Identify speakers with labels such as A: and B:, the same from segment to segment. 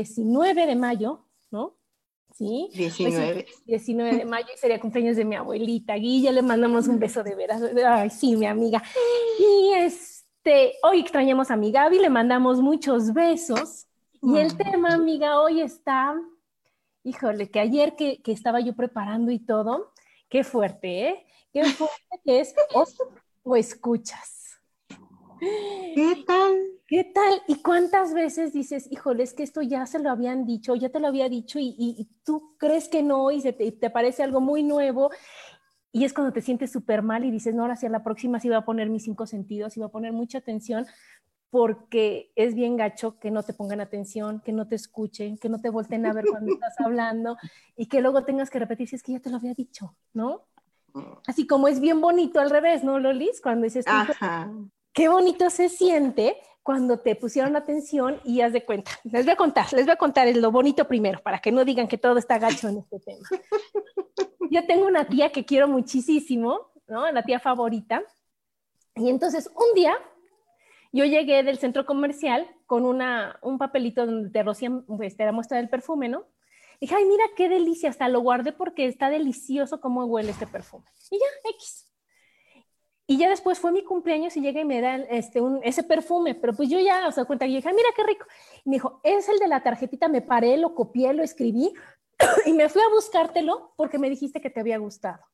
A: ...19 de mayo, ¿no?
B: ¿sí? 19.
A: 19 de mayo y sería cumpleaños de mi abuelita Guilla, le mandamos un beso de veras. Ay, sí, mi amiga. Y este, hoy extrañamos a mi Gaby, le mandamos muchos besos. Y el tema, amiga, hoy está, híjole, que ayer que, que estaba yo preparando y todo, qué fuerte, ¿eh? Qué fuerte que es o, o escuchas.
B: ¿Qué tal?
A: ¿Qué tal? ¿Y cuántas veces dices, híjole, es que esto ya se lo habían dicho, ya te lo había dicho y, y tú crees que no y se te, te, parece algo muy nuevo? Y es cuando te sientes súper mal y dices, no, ahora sí, a la próxima sí voy a poner mis cinco sentidos y voy a poner mucha atención porque es bien gacho que no te pongan atención, que no te escuchen, que no te volteen a ver cuando estás hablando y que luego tengas que repetir si es que ya te lo había dicho, ¿no? Así como es bien bonito al revés, ¿no, Lolis? Cuando dices,
B: Ajá.
A: Qué bonito se siente cuando te pusieron atención y haz de cuenta. Les voy a contar, les voy a contar lo bonito primero, para que no digan que todo está gacho en este tema. Yo tengo una tía que quiero muchísimo, ¿no? La tía favorita. Y entonces un día yo llegué del centro comercial con una, un papelito donde te rocían, pues, te la muestra del perfume, ¿no? Y dije, ay, mira qué delicia, hasta lo guardé porque está delicioso cómo huele este perfume. Y ya, X. Y ya después fue mi cumpleaños y llega y me da este, un, ese perfume, pero pues yo ya, o sea, cuenta, y dije, mira qué rico. Y me dijo, es el de la tarjetita, me paré, lo copié, lo escribí y me fui a buscártelo porque me dijiste que te había gustado.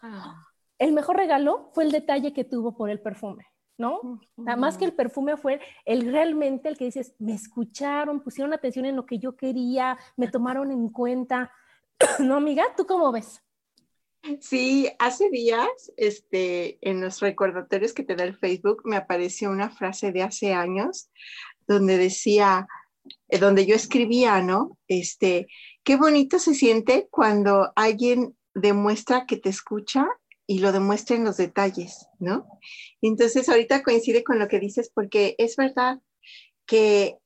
A: Ah. El mejor regalo fue el detalle que tuvo por el perfume, ¿no? Uh -huh. Más que el perfume fue el realmente el que dices, me escucharon, pusieron atención en lo que yo quería, me tomaron en cuenta. ¿No, amiga? ¿Tú cómo ves?
B: Sí, hace días, este, en los recordatorios que te da el Facebook, me apareció una frase de hace años donde decía, eh, donde yo escribía, ¿no? Este, qué bonito se siente cuando alguien demuestra que te escucha y lo demuestra en los detalles, ¿no? Entonces, ahorita coincide con lo que dices porque es verdad que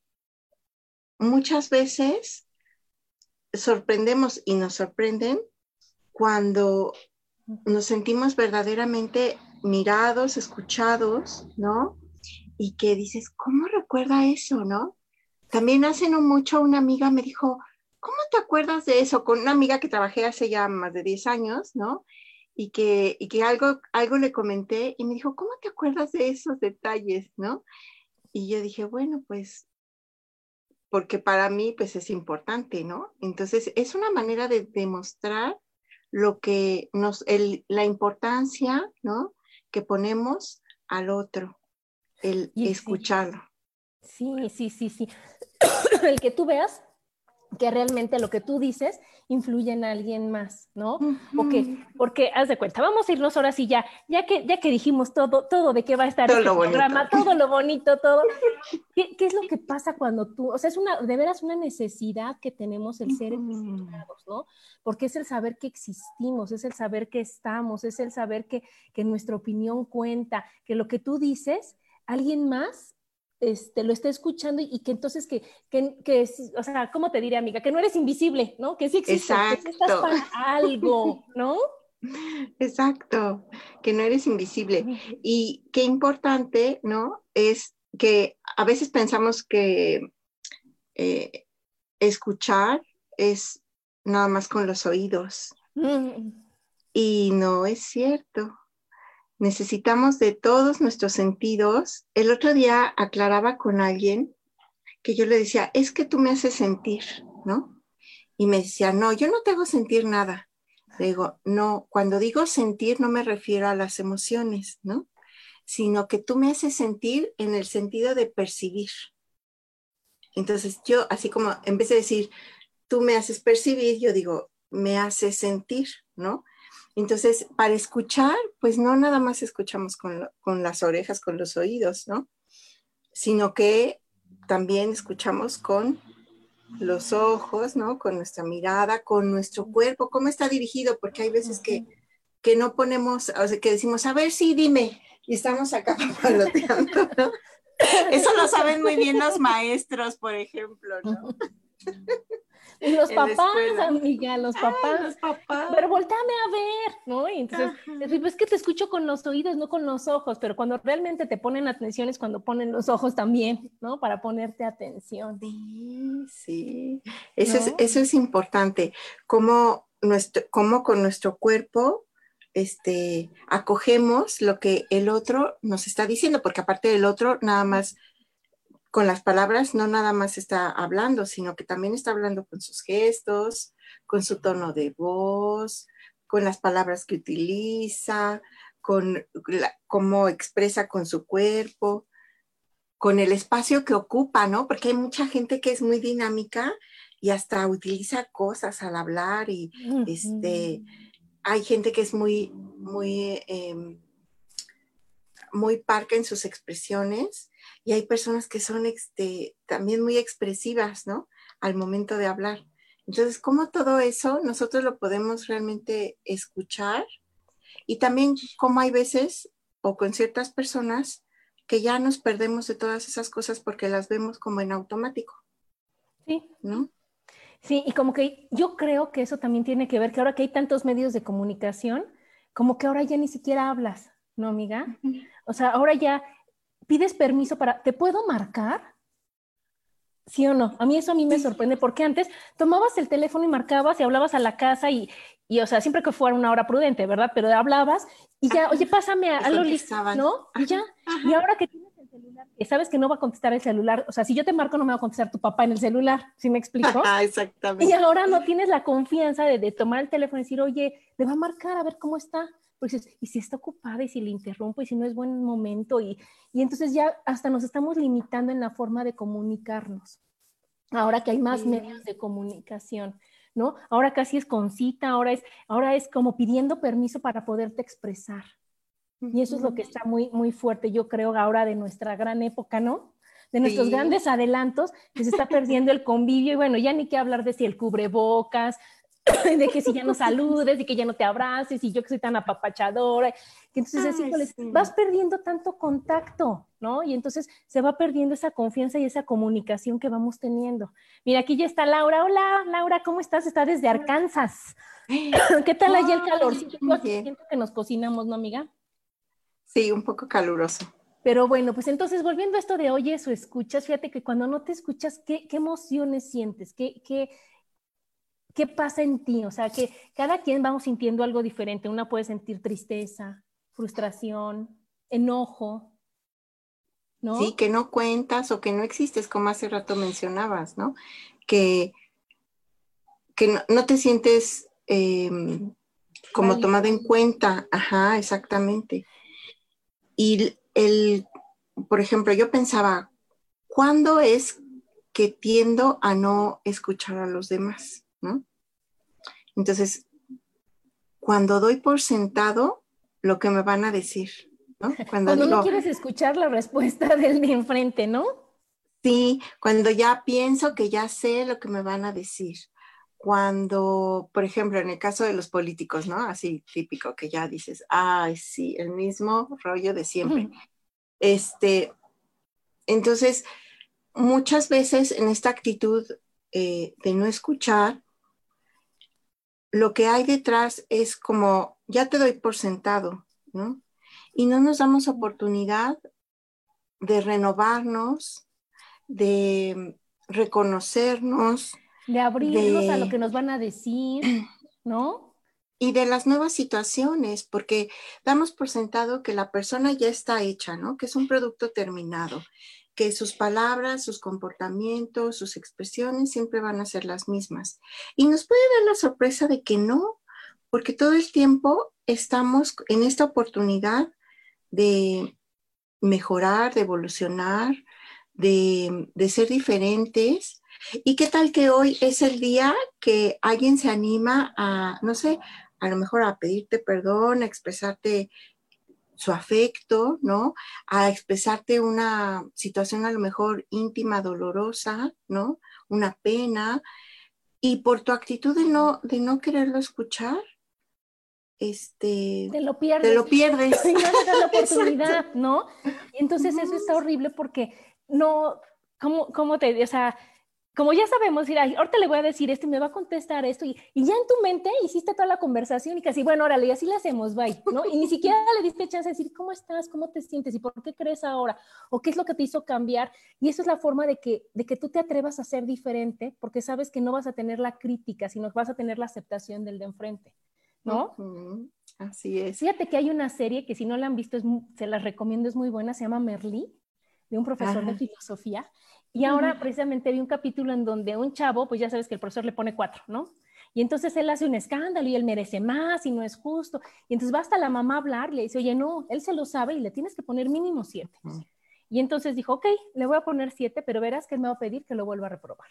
B: muchas veces sorprendemos y nos sorprenden cuando nos sentimos verdaderamente mirados, escuchados, ¿no? Y que dices, ¿cómo recuerda eso, no? También hace no mucho una amiga me dijo, ¿cómo te acuerdas de eso? Con una amiga que trabajé hace ya más de 10 años, ¿no? Y que, y que algo, algo le comenté y me dijo, ¿cómo te acuerdas de esos detalles, no? Y yo dije, bueno, pues porque para mí pues es importante, ¿no? Entonces es una manera de demostrar lo que nos, el, la importancia, ¿no? Que ponemos al otro, el
A: sí.
B: escucharlo.
A: Sí, sí, sí, sí. el que tú veas que realmente lo que tú dices influye en alguien más, ¿no? O que, porque haz de cuenta, vamos a irnos ahora sí ya, ya que, ya que dijimos todo, todo de qué va a estar
B: Todo
A: este
B: lo bonito.
A: programa, todo lo bonito, todo. ¿Qué, ¿Qué es lo que pasa cuando tú, o sea, es una, de veras una necesidad que tenemos el ser escuchados, ¿no? Porque es el saber que existimos, es el saber que estamos, es el saber que, que nuestra opinión cuenta, que lo que tú dices, alguien más este, lo está escuchando y, y que entonces que, que, que es- o sea, ¿cómo te diré, amiga? Que no eres invisible, ¿no? Que sí existes, que sí estás
B: Exacto.
A: para algo, ¿no?
B: Exacto, que no eres invisible. Y qué importante, ¿no? Es que a veces pensamos que eh, escuchar es nada más con los oídos.
A: Mm.
B: Y no es cierto. Necesitamos de todos nuestros sentidos. El otro día aclaraba con alguien que yo le decía, es que tú me haces sentir, ¿no? Y me decía, no, yo no te hago sentir nada. Le digo, no, cuando digo sentir no me refiero a las emociones, ¿no? Sino que tú me haces sentir en el sentido de percibir. Entonces yo, así como en vez de decir, tú me haces percibir, yo digo, me haces sentir, ¿no? Entonces, para escuchar, pues no nada más escuchamos con, con las orejas, con los oídos, ¿no? Sino que también escuchamos con los ojos, ¿no? Con nuestra mirada, con nuestro cuerpo, cómo está dirigido, porque hay veces que, que no ponemos, o sea, que decimos, a ver, sí, dime, y estamos acá paloteando, ¿no? Eso lo saben muy bien los maestros, por ejemplo, ¿no?
A: Y los papás, amiga, los papás.
B: los papás.
A: Pero volteame a ver, ¿no? Y entonces,
B: Ajá.
A: es que te escucho con los oídos, no con los ojos, pero cuando realmente te ponen atención es cuando ponen los ojos también, ¿no? Para ponerte atención.
B: Sí, sí. Eso, es, eso es importante. Cómo, nuestro, cómo con nuestro cuerpo este, acogemos lo que el otro nos está diciendo, porque aparte del otro, nada más con las palabras, no nada más está hablando, sino que también está hablando con sus gestos, con su tono de voz, con las palabras que utiliza, con la- cómo expresa con su cuerpo con el espacio que ocupa, ¿no? Porque hay mucha gente que es muy dinámica y hasta utiliza cosas al hablar y este, hay gente que es muy, muy, eh, muy parca en sus expresiones y hay personas que son este, también muy expresivas, ¿no? Al momento de hablar. Entonces, ¿cómo todo eso nosotros lo podemos realmente escuchar? Y también cómo hay veces o con ciertas personas que ya nos perdemos de todas esas cosas porque las vemos como en automático,
A: Sí,
B: ¿no?
A: sí, y como que yo creo que eso también tiene que ver que ahora que hay tantos medios de comunicación, como que ahora ya ni siquiera hablas, ¿no, amiga? O sea, ahora ya pides permiso para, ¿te puedo marcar? ¿Sí o no? A mí eso a mí me sorprende porque antes tomabas el teléfono y marcabas y hablabas a la casa y, y o sea, siempre que fuera una hora prudente, ¿verdad? Pero hablabas y ya, oye, pásame a, a Loli. ¿no? Y ya,
B: Ajá.
A: y ahora que tienes el celular, que sabes que no va a contestar el celular, o sea, si yo te marco no me va a contestar tu papá en el celular, ¿sí me explico?
B: Ah,
A: Y
B: exactamente.
A: ahora no tienes la confianza de, de tomar el teléfono y decir, oye, le va a marcar a ver cómo está. Porque dices, y si está ocupada y si le interrumpo y si no es buen momento. Y, y entonces ya hasta nos estamos limitando en la forma de comunicarnos. Ahora que hay más
B: Sí.
A: medios de comunicación, ¿no? Ahora casi es con cita, ahora es, ahora es como pidiendo permiso para poderte expresar. Y eso es lo que está muy, muy fuerte, yo creo, ahora de nuestra gran época, ¿no? De nuestros
B: Sí.
A: grandes adelantos, que se está perdiendo el convivio y bueno, ya ni que hablar de si el cubrebocas, de que si ya no saludes y que ya no te abraces y yo que soy tan apapachadora, que entonces híjoles,
B: sí.
A: vas perdiendo tanto contacto, ¿no? Y entonces se va perdiendo esa confianza y esa comunicación que vamos teniendo. Mira, aquí ya está Laura. Hola, Laura, ¿cómo estás? Está desde Arkansas. ¿Qué tal allá el calorcito? Siento que nos cocinamos, ¿no, amiga?
B: Sí, un poco caluroso.
A: Pero bueno, pues entonces volviendo a esto de oyes o escuchas, fíjate que cuando no te escuchas, ¿qué, qué emociones sientes? ¿Qué, qué, ¿Qué pasa en ti? O sea, que cada quien vamos sintiendo algo diferente. Una puede sentir tristeza, frustración, enojo, ¿no?
B: Sí, que no cuentas o que no existes, como hace rato mencionabas, ¿no? Que, que no, no te sientes eh, como
A: Válido.
B: tomado en cuenta. Ajá, exactamente. Y el, por ejemplo, yo pensaba, ¿cuándo es que tiendo a no escuchar a los demás? ¿No? Entonces, cuando doy por sentado lo que me van a decir, ¿no? Cuando,
A: Cuando
B: digo,
A: no quieres escuchar la respuesta del de enfrente, ¿no?
B: Sí, cuando ya pienso que ya sé lo que me van a decir. Cuando, por ejemplo, en el caso de los políticos, ¿no? Así típico, que ya dices, ay, sí, el mismo rollo de siempre. Este, entonces, muchas veces en esta actitud eh, de no escuchar, lo que hay detrás es como, ya te doy por sentado, ¿no? Y no nos damos oportunidad de renovarnos, de reconocernos,
A: De abrirnos a lo que nos van a decir, ¿no?
B: Y de las nuevas situaciones, porque damos por sentado que la persona ya está hecha, ¿no? Que es un producto terminado, que sus palabras, sus comportamientos, sus expresiones siempre van a ser las mismas. Y nos puede dar la sorpresa de que no, porque todo el tiempo estamos en esta oportunidad de mejorar, de evolucionar, de, ser diferentes. ¿Y qué tal que hoy es el día que alguien se anima a, no sé, a lo mejor a pedirte perdón, a expresarte su afecto, ¿no? A expresarte una situación a lo mejor íntima, dolorosa, ¿no? Una pena. Y por tu actitud de no, de no quererlo escuchar, este,
A: te lo pierdes.
B: Te lo pierdes.
A: No la oportunidad, ¿no? Y entonces eso está horrible porque no, ¿cómo, cómo te, o sea, como ya sabemos, ir ahorita le voy a decir esto y me va a contestar esto, y, y, ya en tu mente hiciste toda la conversación y casi, bueno, órale, y así le hacemos, bye, ¿no? Y ni siquiera le diste chance de decir, ¿cómo estás? ¿Cómo te sientes? ¿Y por qué crees ahora? ¿O qué es lo que te hizo cambiar? Y eso es la forma de que, de que tú te atrevas a ser diferente, porque sabes que no vas a tener la crítica, sino vas a tener la aceptación del de enfrente. ¿no?
B: Así es.
A: Fíjate que hay una serie que si no la han visto, se las recomiendo, es muy buena, se llama Merlí, de un profesor de filosofía. Y ahora precisamente vi un capítulo en donde un chavo, pues ya sabes que el profesor le pone cuatro, ¿no? Y entonces él hace un escándalo y él merece más y no es justo. Y entonces va hasta la mamá a hablar y le dice, oye, no, él se lo sabe y le tienes que poner mínimo siete. Y entonces dijo, ok, le voy a poner siete, pero verás que él me va a pedir que lo vuelva a reprobar.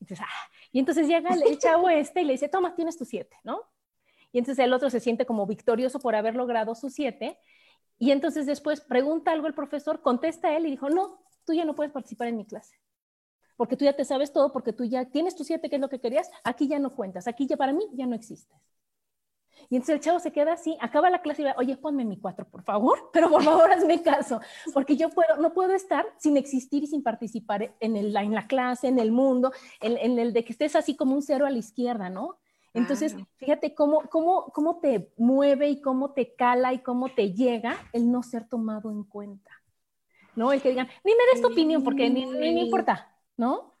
A: Y entonces, ah. y entonces llega el chavo este y le dice, toma, tienes tu siete, ¿no? y entonces el otro se siente como victorioso por haber logrado su siete, y entonces después pregunta algo el profesor, contesta él y dijo, no, tú ya no puedes participar en mi clase, porque tú ya te sabes todo, porque tú ya tienes tu siete, que es lo que querías, aquí ya no cuentas, aquí ya para mí ya no existes. Y entonces el chavo se queda así, acaba la clase y va, oye, ponme mi cuatro, por favor, pero por favor hazme caso, porque yo puedo, no puedo estar sin existir y sin participar en, el, en la clase, en el mundo, en, en, el de que estés así como un cero a la izquierda, ¿no? Entonces, fíjate cómo, cómo, cómo te mueve y cómo te cala y cómo te llega el no ser tomado en cuenta. ¿No? El que digan, ni me des tu opinión porque ni, me importa, ¿no?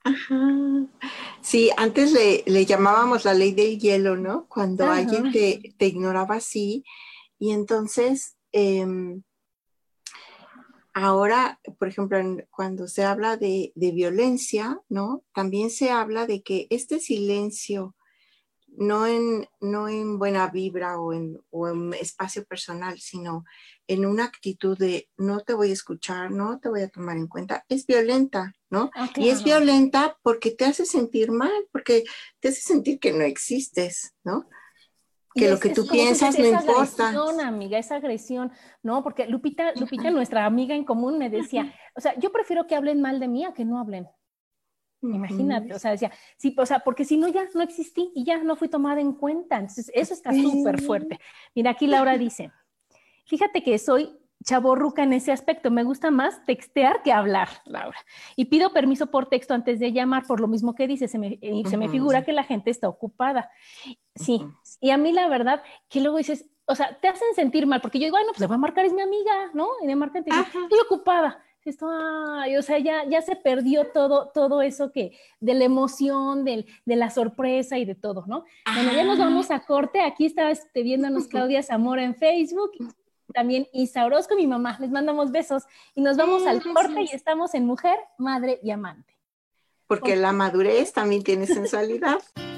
B: Sí, antes le, le, llamábamos la ley del hielo, ¿no? Cuando alguien te, te, ignoraba así y entonces... Em, ahora, por ejemplo, cuando se habla de, de, violencia, ¿no? También se habla de que este silencio no en, no en buena vibra o en, o en, espacio personal, sino en una actitud de no te voy a escuchar, no te voy a tomar en cuenta, es violenta, ¿no? Ah, y es violenta porque te hace sentir mal, porque te hace sentir que no existes, ¿no? Que lo que tú piensas no importa.
A: Agresión, amiga, esa agresión, ¿no? Porque Lupita, Lupita, nuestra amiga en común, me decía, o sea, yo prefiero que hablen mal de mí a que no hablen. Imagínate, o sea, decía, sí, o sea, porque si no ya no existí y ya no fui tomada en cuenta. Entonces, eso está súper fuerte. Mira, aquí Laura dice, fíjate que soy chaborruca en ese aspecto, me gusta más textear que hablar, Laura. Y pido permiso por texto antes de llamar, por lo mismo que dice, se me, eh, se me figura que la gente está ocupada. Sí, y a mí la verdad que luego dices, o sea, te hacen sentir mal, porque yo digo, bueno, pues le voy a marcar, es mi amiga, ¿no? Y me marcan, y estoy ocupada esto, o sea, ya, ya se perdió todo, todo eso que, de la emoción, de, de la sorpresa y de todo, ¿no? Bueno, ya nos vamos a corte, aquí está este, viéndonos Claudia Zamora en Facebook, también Isa Orozco, mi mamá, les mandamos besos y nos vamos al corte y estamos en Mujer, Madre y Amante.
B: Porque la madurez también tiene sensualidad.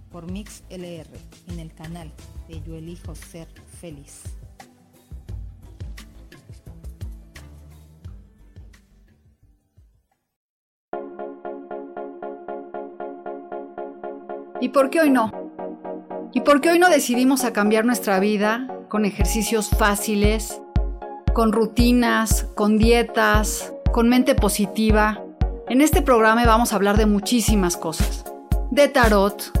C: por Mix LR en el canal de Yo Elijo Ser Feliz.
D: ¿Y por qué hoy no? ¿Y por qué hoy no decidimos a cambiar nuestra vida con ejercicios fáciles, con rutinas, con dietas, con mente positiva? En este programa vamos a hablar de muchísimas cosas. De tarot,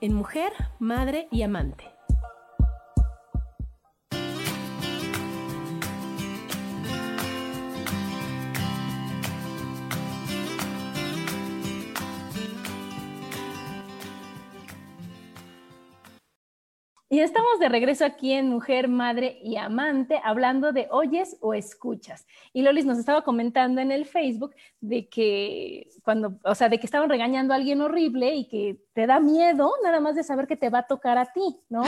A: en Mujer, Madre y Amante. Y estamos de regreso aquí en Mujer, Madre y Amante, hablando de oyes o escuchas. Y Lolis nos estaba comentando en el Facebook de que cuando, o sea, de que estaban regañando a alguien horrible y que te da miedo nada más de saber que te va a tocar a ti, ¿no?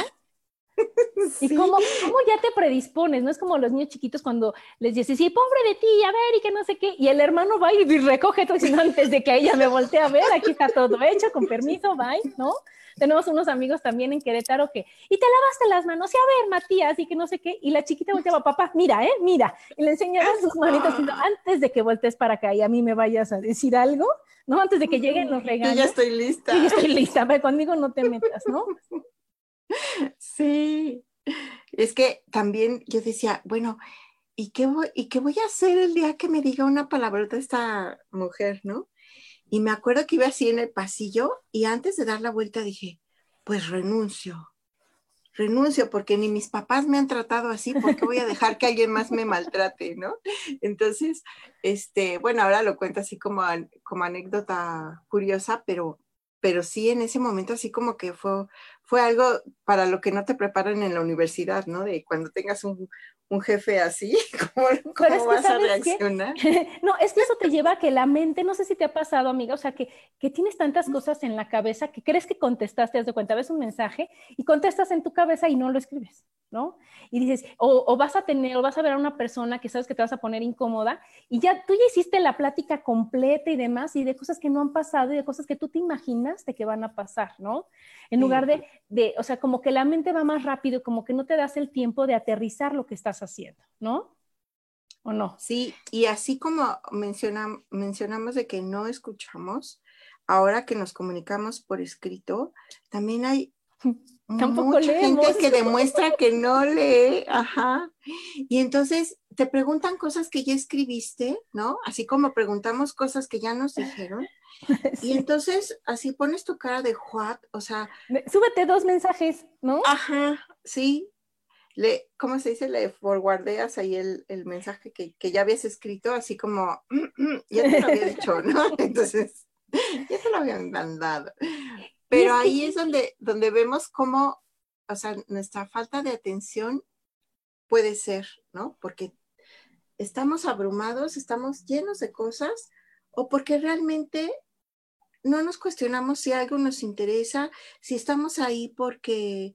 A: Y cómo, cómo, ya te predispones, no es como los niños chiquitos cuando les dices, sí, pobre de ti, a ver, y que no sé qué, y el hermano va y recoge todo diciendo antes de que ella me voltee a ver, aquí está todo hecho, con permiso, bye, ¿no? tenemos unos amigos también en Querétaro que, y te lavaste las manos, y a ver, Matías, y que no sé qué, y la chiquita volteaba, papá, mira, eh, mira, y le enseñaba sus manitos, antes de que voltees para acá y a mí me vayas a decir algo, ¿no? Antes de que lleguen los regalos.
B: Yo ya estoy lista.
A: Yo ya estoy lista, pero conmigo no te metas, ¿no?
B: Sí, es que también yo decía, bueno, ¿y qué voy, ¿y qué voy a hacer el día que me diga una palabrota esta mujer, no? Y me acuerdo que iba así en el pasillo y antes de dar la vuelta dije, pues renuncio, renuncio porque ni mis papás me han tratado así, porque voy a dejar que alguien más me maltrate, ¿no? Entonces, este, bueno, ahora lo cuento así como, como anécdota curiosa, pero, pero sí en ese momento así como que fue, fue algo para lo que no te preparan en la universidad, ¿no? De cuando tengas un, un jefe así, ¿cómo, vas a reaccionar?
A: no, es que eso te lleva a que la mente, no sé si te ha pasado, amiga, o sea, que, que tienes tantas cosas en la cabeza que crees que contestaste, haz de cuenta, ves un mensaje y contestas en tu cabeza y no lo escribes, ¿no? Y dices, o, o, vas a tener, o vas a ver a una persona que sabes que te vas a poner incómoda y ya tú ya hiciste la plática completa y demás y de cosas que no han pasado y de cosas que tú te imaginaste que van a pasar, ¿no? En lugar de, de, o sea, como que la mente va más rápido, como que no te das el tiempo de aterrizar lo que estás haciendo, ¿no? ¿O no?
B: Sí, y así como mencionamos de que no escuchamos, ahora que nos comunicamos por escrito, también hay
A: Tampoco
B: mucha
A: leemos.
B: gente que demuestra que no lee, ajá. Y entonces te preguntan cosas que ya escribiste, ¿no? Así como preguntamos cosas que ya nos dijeron. Y entonces así pones tu cara de what, o sea,
A: Súbete dos mensajes, ¿no?
B: ajá, sí. Le, ¿Cómo se dice? Le forwardeas ahí el, el mensaje que, que ya habías escrito, así como, "Mm, mm", ya te lo había dicho, ¿no? Entonces, ya te lo habían mandado. Pero ahí es donde, donde vemos cómo, o sea, nuestra falta de atención puede ser, ¿no? Porque estamos abrumados, estamos llenos de cosas, o porque realmente no nos cuestionamos si algo nos interesa, si estamos ahí porque,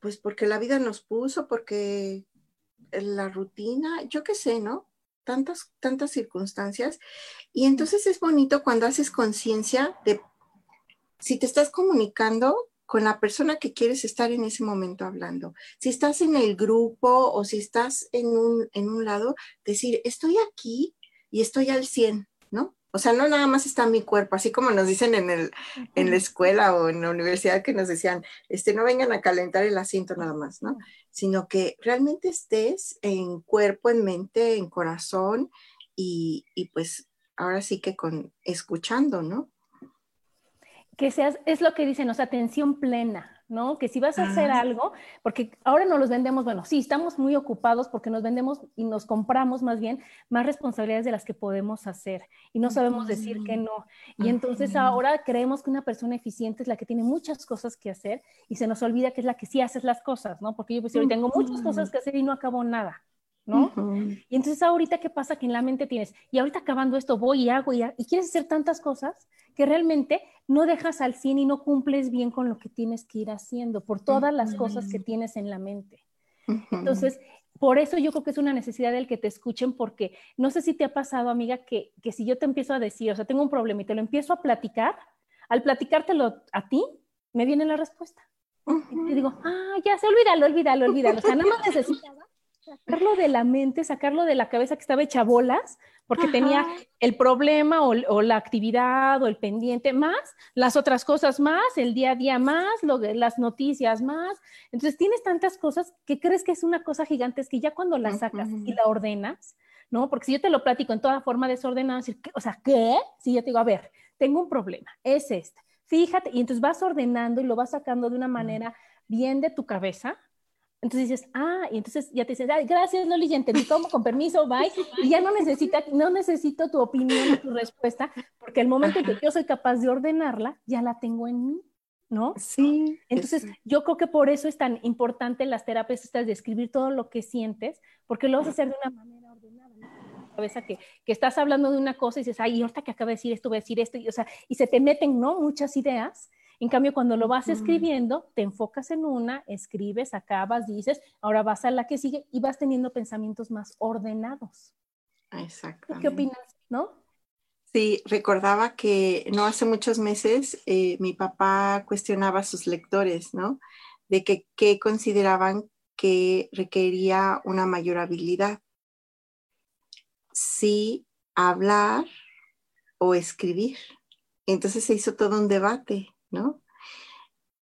B: pues porque la vida nos puso, porque la rutina, yo qué sé, ¿no? Tantas, tantas circunstancias. Y entonces es bonito cuando haces conciencia de si te estás comunicando con la persona que quieres estar en ese momento hablando. Si estás en el grupo o si estás en un, en un lado, decir, estoy aquí y estoy al 100, ¿no? O sea, no nada más está mi cuerpo, así como nos dicen en, el, en la escuela o en la universidad que nos decían, este, no vengan a calentar el asiento nada más, ¿no? Sino que realmente estés en cuerpo, en mente, en corazón y, y pues ahora sí que con escuchando, ¿no?
A: que seas, es lo que dicen, o sea, atención plena, ¿no? Que si vas a hacer
B: Ah.
A: algo, porque ahora nos los vendemos, bueno, sí, estamos muy ocupados porque nos vendemos y nos compramos más bien más responsabilidades de las que podemos hacer y no sabemos decir que no. Y entonces ahora creemos que una persona eficiente es la que tiene muchas cosas que hacer y se nos olvida que es la que sí hace las cosas, ¿no? Porque yo pues hoy tengo muchas cosas que hacer y no acabo nada, ¿no? Y entonces ahorita, ¿qué pasa? Que en la mente tienes, y ahorita acabando esto voy y hago y, quieres hacer tantas cosas que realmente no dejas al 100 y no cumples bien con lo que tienes que ir haciendo por todas las cosas que tienes en la mente. Entonces, por eso yo creo que es una necesidad del que te escuchen, porque no sé si te ha pasado, amiga, que, que si yo te empiezo a decir, o sea, tengo un problema y te lo empiezo a platicar, al platicártelo a ti, me viene la respuesta. Y te digo, ah, ya, se olvídalo, olvídalo, olvídalo. O sea, nada más necesitaba sacarlo de la mente, sacarlo de la cabeza que estaba hecha bolas, porque
B: Ajá.
A: tenía el problema o, o la actividad o el pendiente más, las otras cosas más, el día a día más, lo las noticias más. Entonces tienes tantas cosas que crees que es una cosa gigante, es que ya cuando la sacas y la ordenas, ¿no? Porque si yo te lo platico en toda forma desordenada, o sea, ¿qué? Si yo te digo, a ver, tengo un problema, es este. Fíjate, y entonces vas ordenando y lo vas sacando de una manera bien de tu cabeza, entonces dices, ah, y entonces ya te dices, ay, gracias Loli, ya entendí cómo, con permiso, bye. Y ya no, necesita, no necesito tu opinión tu respuesta, porque el momento en que yo soy capaz de ordenarla, ya la tengo en mí, ¿no?
B: Sí.
A: Entonces, yo creo que por eso es tan importante las terapias estas de escribir todo lo que sientes, porque lo vas a hacer de una manera ordenada. ¿no? Cabeza que, que estás hablando de una cosa y dices, ay, ahorita que acabo de decir esto, voy a decir esto, y, o sea, y se te meten, ¿no? Muchas ideas. En cambio, cuando lo vas escribiendo, te enfocas en una, escribes, acabas, dices, ahora vas a la que sigue y vas teniendo pensamientos más ordenados. ¿Tú
B: Exactamente.
A: ¿Qué opinas? ¿No?
B: Sí, recordaba que no hace muchos meses eh, mi papá cuestionaba a sus lectores, ¿no? De que, que consideraban que requería una mayor habilidad. Si hablar o escribir. Entonces se hizo todo un debate, ¿no?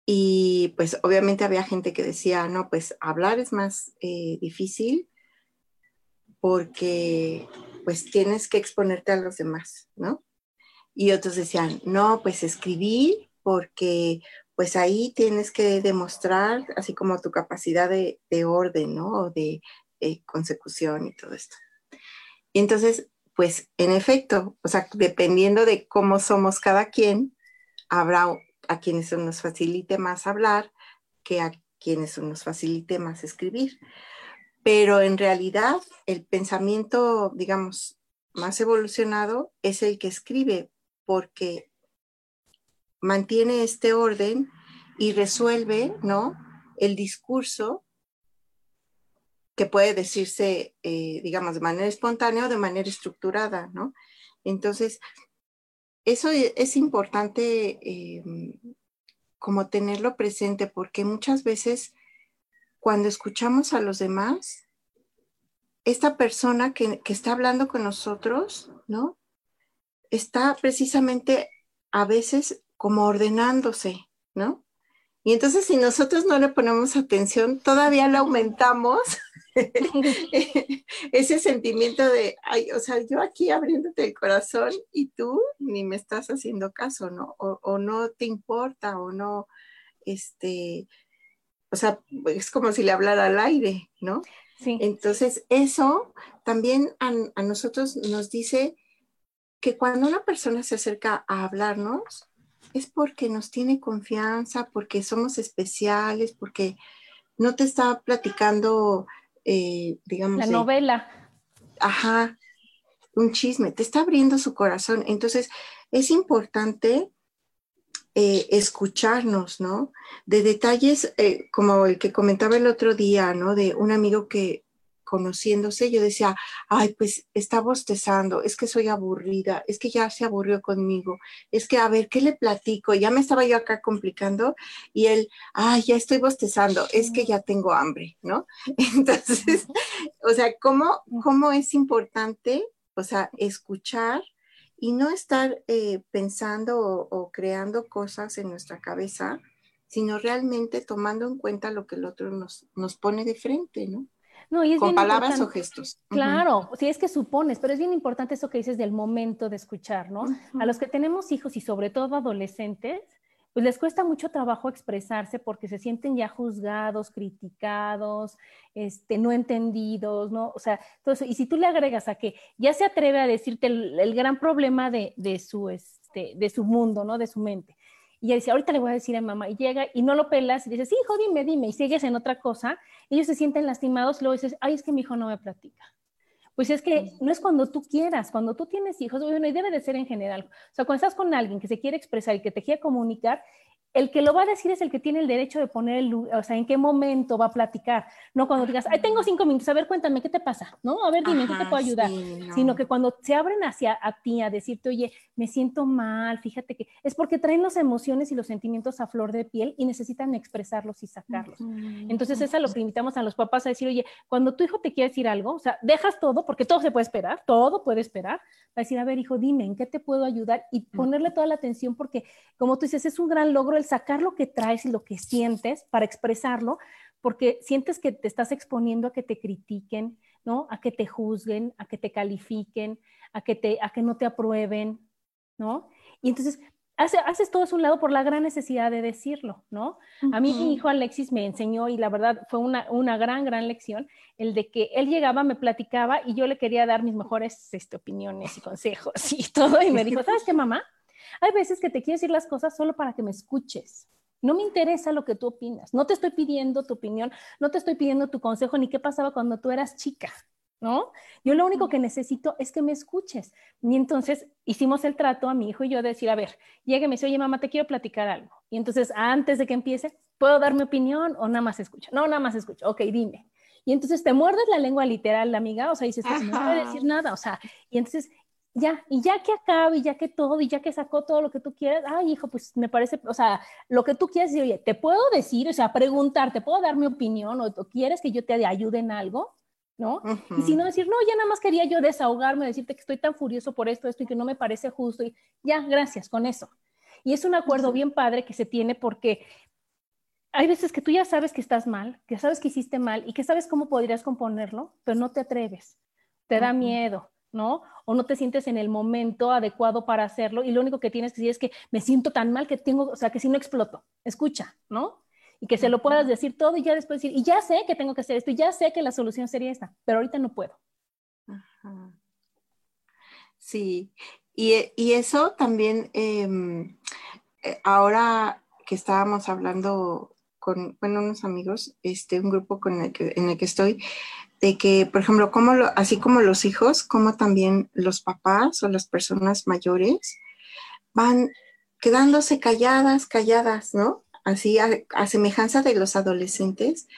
B: Y pues obviamente había gente que decía, no, pues hablar es más eh, difícil porque pues tienes que exponerte a los demás, ¿no? Y otros decían, no, pues escribir porque pues ahí tienes que demostrar así como tu capacidad de, de orden, ¿no? O de consecución y todo esto. Y entonces, pues en efecto, o sea, dependiendo de cómo somos cada quien, habrá a quienes nos facilite más hablar que a quienes nos facilite más escribir. Pero en realidad el pensamiento, digamos, más evolucionado es el que escribe porque mantiene este orden y resuelve, ¿no? El discurso que puede decirse, eh, digamos, de manera espontánea o de manera estructurada, ¿no? Entonces, eso e- es importante eh, como tenerlo presente porque muchas veces cuando escuchamos a los demás, esta persona que, que está hablando con nosotros, ¿no? Está precisamente a veces como ordenándose, ¿no? Y entonces si nosotros no le ponemos atención, todavía lo aumentamos ese sentimiento de, ay, o sea, yo aquí abriéndote el corazón y tú ni me estás haciendo caso, ¿no? O, o no te importa o no, este, o sea, es como si le hablara al aire, ¿no? Sí. Entonces, eso también a, a nosotros nos dice que cuando una persona se acerca a hablarnos, es porque nos tiene confianza, porque somos especiales, porque no te está platicando eh, digamos...
A: La novela.
B: Ajá, un chisme, te está abriendo su corazón. Entonces, es importante eh, escucharnos, ¿no? De detalles eh, como el que comentaba el otro día, ¿no? De un amigo que conociéndose, yo decía, ay, pues está bostezando, es que soy aburrida, es que ya se aburrió conmigo, es que a ver, ¿qué le platico? Ya me estaba yo acá complicando y él, ay, ya estoy bostezando, es que ya tengo hambre, ¿no? Entonces, o sea, ¿cómo, cómo es importante, o sea, escuchar y no estar eh, pensando o, o creando cosas en nuestra cabeza, sino realmente tomando en cuenta lo que el otro nos, nos pone de frente, ¿no?
A: No, y es
B: con palabras o gestos.
A: Claro, sí es que supones, pero es bien importante eso que dices del momento de escuchar, ¿no? A los que tenemos hijos y sobre todo adolescentes, pues les cuesta mucho trabajo expresarse porque se sienten ya juzgados, criticados, este, no entendidos, ¿no? O sea, todo eso. Y si tú le agregas a que ya se atreve a decirte el, gran problema de, de, su, este, de su mundo, ¿no? De su mente y ella dice, ahorita le voy a decir a mamá, y llega y no lo pelas y dices, hijo, dime, dime, y sigues en otra cosa, ellos se sienten lastimados, luego dices, ay, es que mi hijo no me platica. Pues es que no es cuando tú quieras, cuando tú tienes hijos, bueno, y debe de ser en general. O sea, cuando estás con alguien que se quiere expresar y que te quiere comunicar, el que lo va a decir es el que tiene el derecho de poner, el, o sea, en qué momento va a platicar, no cuando digas, ay, tengo cinco minutos, a ver, cuéntame, ¿qué te pasa? ¿No? A ver, dime, ¿qué te puedo ayudar? Sino que cuando se abren hacia a ti a decirte, oye, me siento mal, fíjate que es porque traen las emociones y los sentimientos a flor de piel y necesitan expresarlos y sacarlos. Entonces, es a lo que invitamos a los papás a decir, oye, cuando tu hijo te quiere decir algo, o sea, dejas todo, porque todo se puede esperar, todo puede esperar, a decir, a ver, hijo, dime, ¿en qué te puedo ayudar? Y ponerle toda la atención porque, como tú dices, es un gran logro sacar lo que traes y lo que sientes para expresarlo, porque sientes que te estás exponiendo a que te critiquen, ¿no? A que te juzguen, a que te califiquen, a que, te, a que no te aprueben, ¿no? Y entonces haces todo eso un lado por la gran necesidad de decirlo, ¿no? A mí mi hijo Alexis me enseñó y la verdad fue una, una, gran, gran lección, el de que él llegaba, me platicaba y yo le quería dar mis mejores este, opiniones y consejos y todo y me dijo, ¿sabes qué, mamá? Hay veces que te quiero decir las cosas solo para que me escuches. No me interesa lo que tú opinas. No te estoy pidiendo tu opinión, no te estoy pidiendo tu consejo ni qué pasaba cuando tú eras chica, ¿no? Yo lo único que necesito es que me escuches. Y entonces hicimos el trato a mi hijo y yo de decir, a ver, llegue me dice, oye, mamá, te quiero platicar algo. Y entonces, antes de que empiece, ¿puedo dar mi opinión o nada más escucha? No, nada más escucha. Ok, dime. Y entonces te muerdes la lengua literal, la amiga, o sea, dices, no puede decir nada, o sea, y entonces ya, y ya que acabe, y ya que todo, y ya que sacó todo lo que tú quieras, ay, hijo, pues me parece, o sea, lo que tú quieres decir, oye, te puedo decir, o sea, preguntar, te puedo dar mi opinión, o, quieres que yo te ayude en algo, ¿no? Y si no decir, no, ya nada más quería yo desahogarme, decirte que estoy tan furioso por esto, esto, y que no me parece justo, y ya, gracias, con eso. Y es un acuerdo bien padre que se tiene porque hay veces que tú ya sabes que estás mal, que sabes que hiciste mal y que sabes cómo podrías componerlo, pero no te atreves, te da miedo, ¿no? O no te sientes en el momento adecuado para hacerlo y lo único que tienes que decir es que me siento tan mal que tengo, o sea, que si no exploto, escucha, ¿no? Y que se lo puedas decir todo y ya después decir, y ya sé que tengo que hacer esto, y ya sé que la solución sería esta, pero ahorita no puedo.
B: Sí, y, eso también, em, eh, ahora que estábamos hablando con, bueno, unos amigos, este, un grupo con el que, en el que estoy, de que, por ejemplo, como así como los hijos, como también los papás o las personas mayores van quedándose calladas, calladas, ¿no? Así a, semejanza de los adolescentes,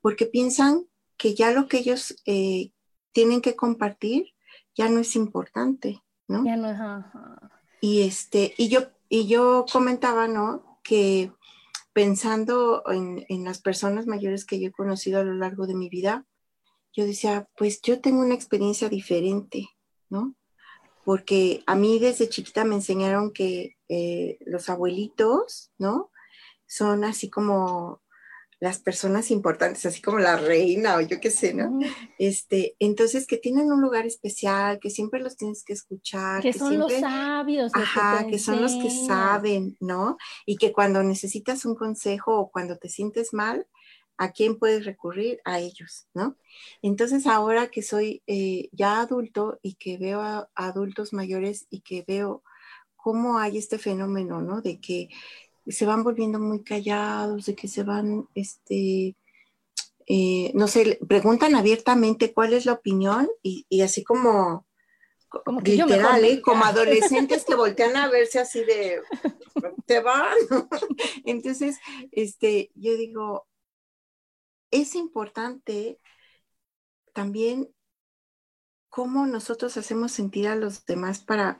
B: porque piensan que ya lo que ellos eh, tienen que compartir ya no es importante, ¿no?
A: Ya no es.
B: Y este, y yo, y yo comentaba, ¿no? Que pensando en, en las personas mayores que yo he conocido a lo largo de mi vida, yo decía, pues yo tengo una experiencia diferente, ¿no? porque a mí desde chiquita me enseñaron que eh, los abuelitos, ¿no? Son así como las personas importantes, así como la reina o yo qué sé, ¿no? Este, entonces que tienen un lugar especial, que siempre los tienes que escuchar.
A: Que, son los sabios.
B: Ajá, que, son los que saben, ¿no? Y que cuando necesitas un consejo o cuando te sientes mal, ¿a quién puedes recurrir? A ellos, ¿no? Entonces ahora que soy eh, ya adulto y que veo a, adultos mayores y que veo cómo hay este fenómeno, ¿no? De que se van volviendo muy callados, de que se van, este, eh, no sé, preguntan abiertamente cuál es la opinión y, así como, como literal, ¿eh? como adolescentes que voltean a verse así de, te van. Entonces, este, yo digo, es importante también cómo nosotros hacemos sentir a los demás para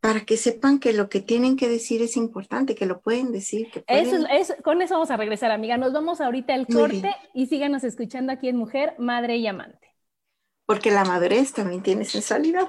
B: para que sepan que lo que tienen que decir es importante, que lo pueden decir. Que
A: con eso vamos a regresar, amiga. Nos vamos ahorita al corte y síganos escuchando aquí en Mujer, Madre y Amante.
B: Porque la madurez también tiene sensualidad.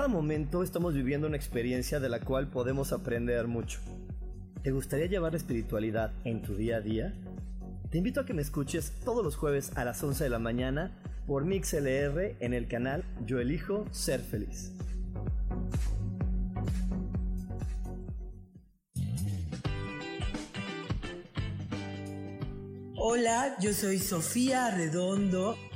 E: Cada momento estamos viviendo una experiencia de la cual podemos aprender mucho. ¿Te gustaría llevar la espiritualidad en tu día a día? Te invito a que me escuches todos los jueves a las 11 de la mañana por MixLR en el canal Yo elijo ser feliz.
F: Hola, yo soy Sofía Redondo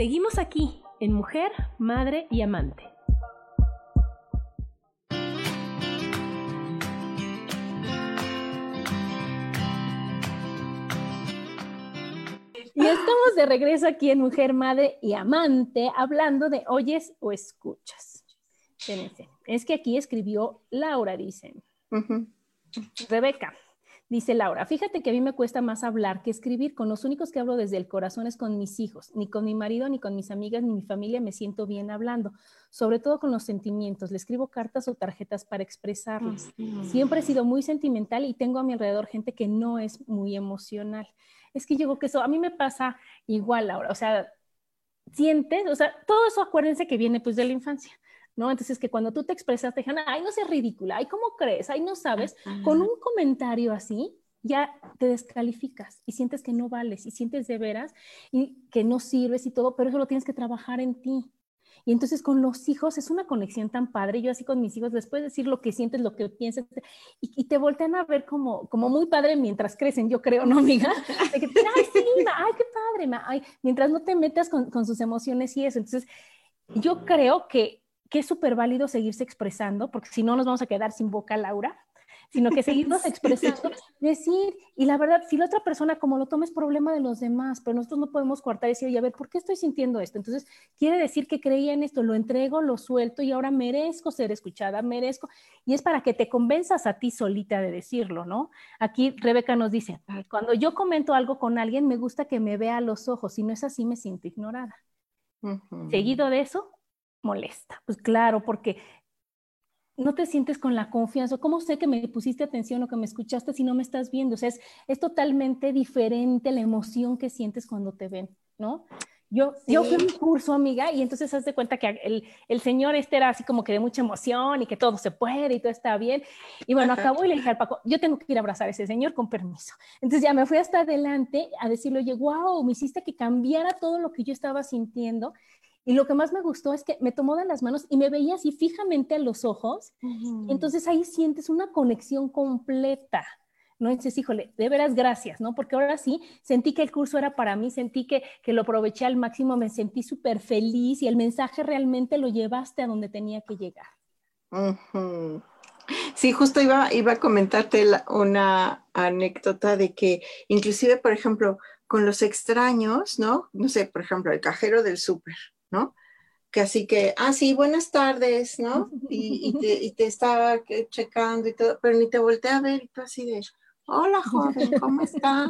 A: Seguimos aquí en Mujer, Madre y Amante. Y estamos de regreso aquí en Mujer, Madre y Amante, hablando de oyes o escuchas. Es que aquí escribió Laura, dicen. Rebeca, Dice Laura, fíjate que a mí me cuesta más hablar que escribir. Con los únicos que hablo desde el corazón es con mis hijos. Ni con mi marido, ni con mis amigas, ni mi familia me siento bien hablando. Sobre todo con los sentimientos. Le escribo cartas o tarjetas para expresarlos. Siempre he sido muy sentimental y tengo a mi alrededor gente que no es muy emocional. Es que llegó que eso, a mí me pasa igual ahora, o sea, sientes, o sea, todo eso acuérdense que viene pues de la infancia. ¿No? Entonces, que cuando tú te expresas, te dijeron, ay, no seas ridícula, ay, ¿cómo crees? Ay, no sabes. Con un comentario así, ya te descalificas y sientes que no vales y sientes de veras y que no sirves y todo, pero eso lo tienes que trabajar en ti. Y entonces con los hijos es una conexión tan padre. Yo así con mis hijos, después de decir lo que sientes, lo que piensas, y, te voltean a ver como, como muy padre mientras crecen, yo creo, ¿no, amiga? De que, ay, sí, ay, qué padre, ay, mientras no te metas con, con sus emociones y eso. Entonces, yo creo que, que es súper válido seguirse expresando, porque si no nos vamos a quedar sin boca, Laura sino que seguirnos expresando, decir, y la verdad, si la otra persona como lo toma es problema de los demás, pero nosotros no podemos cortar y decir, oye, a ver, ¿por qué estoy sintiendo esto? Entonces, quiere decir que creía en esto, lo entrego, lo suelto y ahora merezco ser escuchada, merezco, y es para que te convenzas a ti solita de decirlo, ¿no? Aquí Rebeca nos dice, cuando yo comento algo con alguien, me gusta que me vea a los ojos, si no es así, me siento ignorada. Seguido de eso, molesta. Pues claro, porque no te sientes con la confianza. ¿Cómo sé que me pusiste atención o que me escuchaste si no me estás viendo? O sea, es, totalmente diferente la emoción que sientes cuando te ven, ¿no? Yo, yo fui a un curso, amiga, y entonces haz de cuenta que el, el, señor este era así como que de mucha emoción y que todo se puede y todo está bien. Y bueno, acabó y le dije al Paco, yo tengo que ir a abrazar a ese señor con permiso. Entonces ya me fui hasta adelante a decirle, oye, wow, me hiciste que cambiara todo lo que yo estaba sintiendo y lo que más me gustó es que me tomó de las manos y me veía así fijamente a los ojos. Entonces ahí sientes una conexión completa. ¿no? Dices, híjole, de veras gracias, ¿no? Porque ahora sí sentí que el curso era para mí, sentí que, que lo aproveché al máximo, me sentí súper feliz y el mensaje realmente lo llevaste a donde tenía que llegar.
B: Sí, justo iba, iba a comentarte una anécdota de que inclusive, por ejemplo, con los extraños, ¿no? No sé, por ejemplo, el cajero del súper, ¿no? Que así que, ah, sí, buenas tardes, ¿no? Y, te, estaba checando y todo, pero ni te volteé a ver y tú así de, hola joven, ¿cómo está?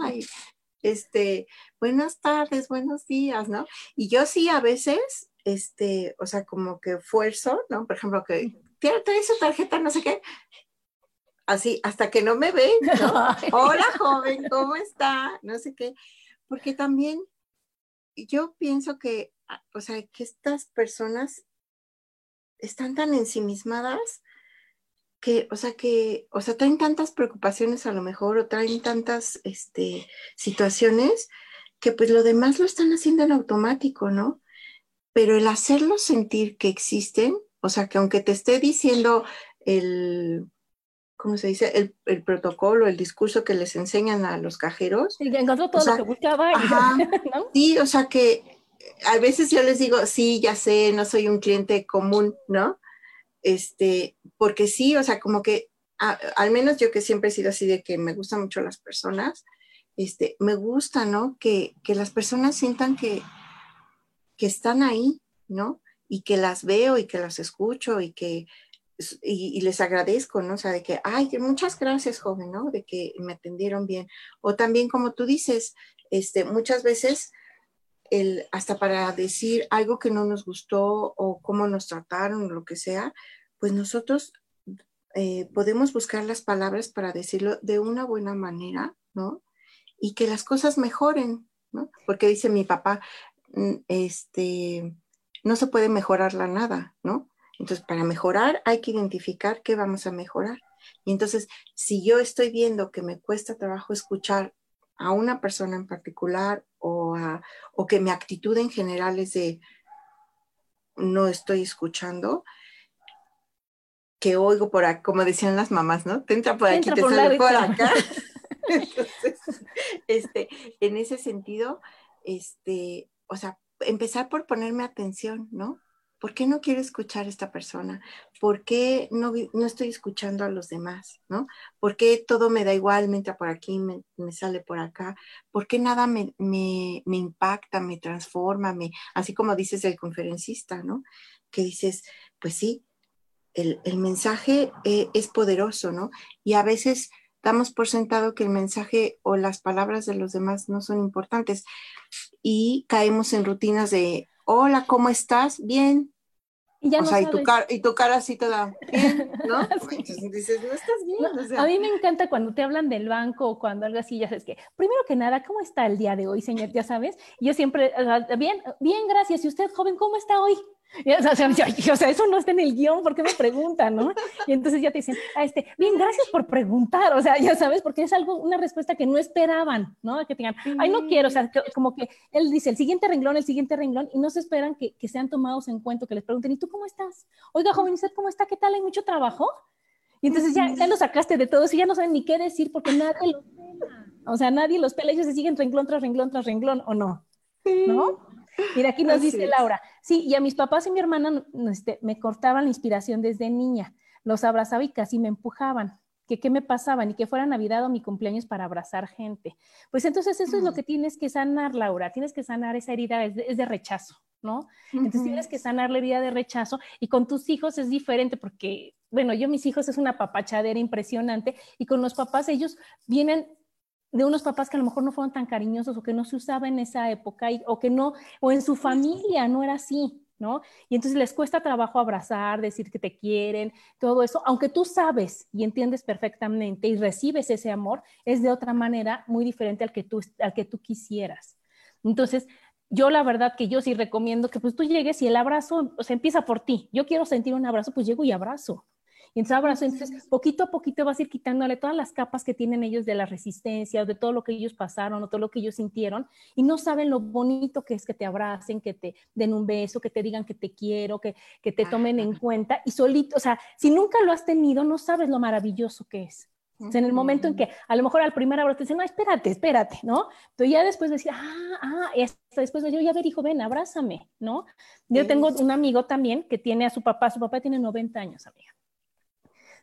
B: este, buenas tardes, buenos días, ¿no? Y yo sí a veces, este, o sea, como que esfuerzo, ¿no? Por ejemplo, que trae su tarjeta, no sé qué, así, hasta que no me ve, ¿no? Hola joven, ¿cómo está? No sé qué, porque también yo pienso que Ah, o sea, que estas personas están tan ensimismadas que, o sea, que, o sea, traen tantas preocupaciones a lo mejor o traen tantas este, situaciones que pues lo demás lo están haciendo en automático, ¿no? Pero el hacerlos sentir que existen, o sea, que aunque te esté diciendo el, ¿cómo se dice? El, el, protocolo, el discurso que les enseñan a los cajeros.
A: Y encontró todo lo que buscaba.
B: Sí, o sea, que, a veces yo les digo, sí, ya sé, no soy un cliente común, ¿no? Este, porque sí, o sea, como que, al menos yo que siempre he sido así de que me gustan mucho las personas, este, me gusta, ¿no? Que, las personas sientan que, que están ahí, ¿no? Y que las veo y que las escucho y que, y, les agradezco, ¿no? O sea, de que, ay, muchas gracias, joven, ¿no? De que me atendieron bien. O también, como tú dices, este, muchas veces el, hasta para decir algo que no nos gustó o cómo nos trataron lo que sea, pues nosotros eh, podemos buscar las palabras para decirlo de una buena manera, ¿no? Y que las cosas mejoren, ¿no? Porque dice mi papá, este, no se puede mejorar la nada, ¿no? Entonces, para mejorar hay que identificar qué vamos a mejorar. Y entonces, si yo estoy viendo que me cuesta trabajo escuchar a una persona en particular o, o que mi actitud en general es de no estoy escuchando, que oigo por acá, como decían las mamás, ¿no? Te entra por aquí, te sale por acá. Entonces, este, en ese sentido, este, o sea, empezar por ponerme atención, ¿no? ¿Por qué no quiero escuchar a esta persona? ¿Por qué no, no estoy escuchando a los demás? ¿no? ¿Por qué todo me da igual, me entra por aquí, me, sale por acá? ¿Por qué nada me, impacta, me transforma, me, así como dices el conferencista, ¿no? Que dices, pues sí, el, mensaje eh, es poderoso, ¿no? Y a veces damos por sentado que el mensaje o las palabras de los demás no son importantes y caemos en rutinas de hola, ¿cómo estás? Bien.
A: Y ya
B: o
A: no
B: sea, y tu, cara, y tu cara así toda, bien, ¿no? Entonces dices, no estás bien.
A: No,
B: o sea,
A: a mí me encanta cuando te hablan del banco o cuando algo así, ya sabes que, primero que nada, ¿cómo está el día de hoy, señor? Ya sabes, yo siempre, bien, bien, gracias. ¿Y usted, joven, cómo está hoy? Y, o, sea, yo- o sea, eso no está en el guion, ¿por qué me preguntan, no? Y entonces ya te dicen, ah, este, bien, gracias por preguntar, o sea, ya sabes, porque es algo, una respuesta que no esperaban, ¿no? Que tengan, ay, no quiero, o sea, que- como que él dice el siguiente renglón, el siguiente renglón, y no se esperan que, que sean tomados en cuenta, que les pregunten, ¿y tú cómo estás? Oiga, joven, ¿y usted cómo está? ¿Qué tal? ¿Hay mucho trabajo? Y entonces ya, ya lo sacaste de todo eso, y ya no saben ni qué decir porque nadie los pela. O sea, nadie los pela, ellos se siguen renglón tras renglón tras renglón, ¿o no? ¿No? Mira, aquí nos
B: Así
A: dice. Laura, sí, y a mis papás y mi hermana este, me cortaban la inspiración desde niña, los abrazaba y casi me empujaban, que qué me pasaban y que fuera Navidad o mi cumpleaños para abrazar gente. Pues entonces eso es lo que tienes que sanar, Laura, tienes que sanar esa herida, es de, es de rechazo, ¿no? Entonces tienes que sanar la herida de rechazo y con tus hijos es diferente porque, bueno, yo mis hijos es una papachadera impresionante y con los papás ellos vienen de unos papás que a lo mejor no fueron tan cariñosos o que no se usaba en esa época y- o que no, o en su familia no era así, ¿no? Y entonces les cuesta trabajo abrazar, decir que te quieren, todo eso, aunque tú sabes y entiendes perfectamente y recibes ese amor, es de otra manera muy diferente al que tú, al que tú quisieras. Entonces, yo la verdad que yo sí recomiendo que pues tú llegues y el abrazo, o sea, empieza por ti. Yo quiero sentir un abrazo, pues llego y abrazo. Y entonces abrazo, entonces poquito a poquito vas a ir quitándole todas las capas que tienen ellos de la resistencia, o de todo lo que ellos pasaron, o todo lo que ellos sintieron, y no saben lo bonito que es que te abracen, que te den un beso, que te digan que te quiero, que, que te tomen en cuenta, y solito, o sea, si nunca lo has tenido, no sabes lo maravilloso que es. O sea, en el momento en que a lo mejor al primer abrazo te dicen, no, espérate, espérate, ¿no? Pero ya después decir, ah, ah, y hasta después yo, ya ver, hijo, ven, abrázame, ¿no? Yo
B: Sí.
A: tengo un amigo también que tiene a su papá, su papá tiene 90 años, amiga.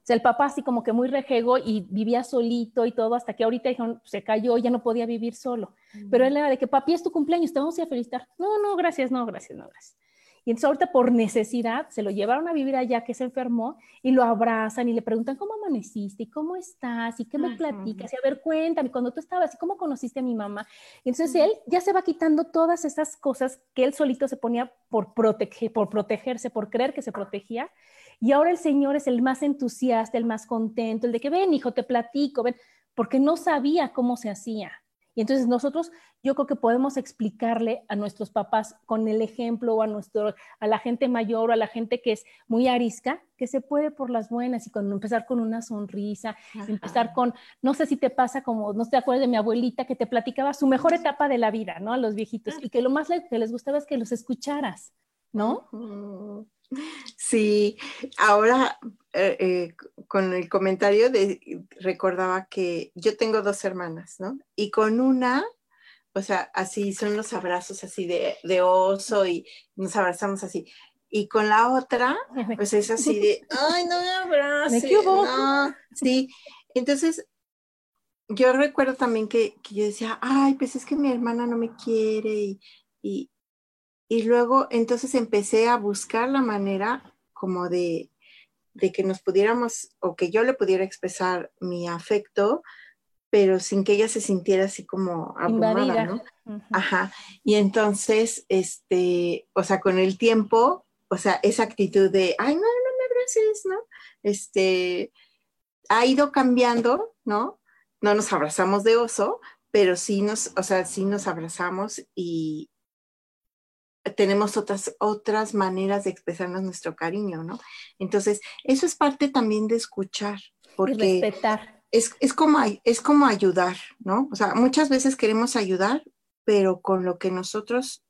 A: Sea, el papá así como que muy rejego y vivía solito y todo, hasta que ahorita dijeron, se cayó, ya no podía vivir solo. Pero él era de que, papi, es tu cumpleaños, te vamos a felicitar. No, no, gracias, no, gracias, no, gracias. Y entonces ahorita por necesidad se lo llevaron a vivir allá que se enfermó y lo abrazan y le preguntan cómo amaneciste y cómo estás y qué me platicas y a ver cuéntame cuando tú estabas y cómo conociste a mi mamá. Y entonces él ya se va quitando todas esas cosas que él solito se ponía por, protege, por protegerse, por creer que se protegía. Y ahora el Señor es el más entusiasta, el más contento, el de que ven, hijo, te platico, ven, porque no sabía cómo se hacía. Y entonces nosotros, yo creo que podemos explicarle a nuestros papás con el ejemplo o a, nuestro, a la gente mayor o a la gente que es muy arisca, que se puede por las buenas y con empezar con una sonrisa, empezar con, no sé si te pasa como, no te acuerdas de mi abuelita que te platicaba su mejor etapa de la vida, ¿no? A los viejitos y que lo más le- que les gustaba es que los escucharas, ¿no?
B: Ujú. Sí, ahora eh, eh, con el comentario de, recordaba que yo tengo dos hermanas, ¿no? Y con una, o sea, así son los abrazos así de, de oso y nos abrazamos así. Y con la otra, pues es así de, ay, no me abraces,
A: ¿qué hubo?
B: no". Sí, entonces yo recuerdo también que, que yo decía, ay, pues es que mi hermana no me quiere y, y, y luego entonces empecé a buscar la manera como de, de que nos pudiéramos o que yo le pudiera expresar mi afecto, pero sin que ella se sintiera así como abrumada,
A: Invadida.
B: ¿no? Ajá. Y entonces, este, o sea, con el tiempo, o sea, esa actitud de, ay, no, no me abraces, ¿no? Este, ha ido cambiando, ¿no? No nos abrazamos de oso, pero sí nos, o sea, sí nos abrazamos y tenemos otras, otras maneras de expresarnos nuestro cariño, ¿no? Entonces, eso es parte también de escuchar,
A: Y
B: porque
A: respetar.
B: es, es, como, es como ayudar, ¿no? O sea, muchas veces queremos ayudar, pero con lo que nosotros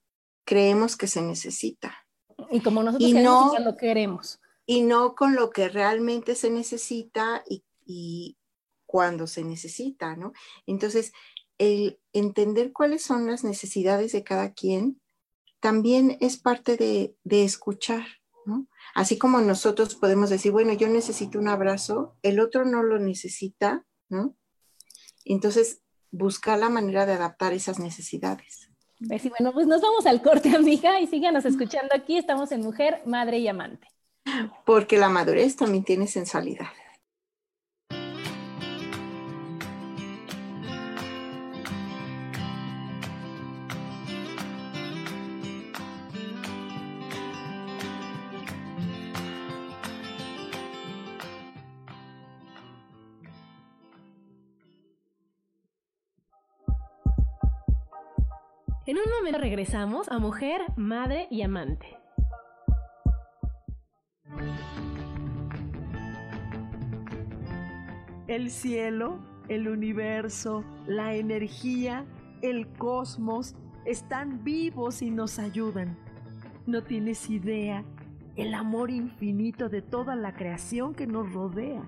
B: creemos que se necesita
A: Y como nosotros
B: y
A: queremos
B: no-
A: y cuando queremos.
B: y no con lo que realmente se necesita y, y cuando se necesita, ¿no? Entonces, el entender cuáles son las necesidades de cada quien también es parte de, de escuchar, ¿no? Así como nosotros podemos decir, bueno, yo necesito un abrazo, el otro no lo necesita, ¿no? Entonces, buscar la manera de adaptar esas necesidades.
A: Pues sí, bueno, pues nos vamos al corte, amiga, y síganos escuchando aquí. Estamos en Mujer, Madre y Amante.
B: Porque la madurez también tiene sensualidad.
A: En un momento regresamos a Mujer, Madre y Amante.
G: El cielo, el universo, la energía, el cosmos están vivos y nos ayudan. No tienes idea el amor infinito de toda la creación que nos rodea.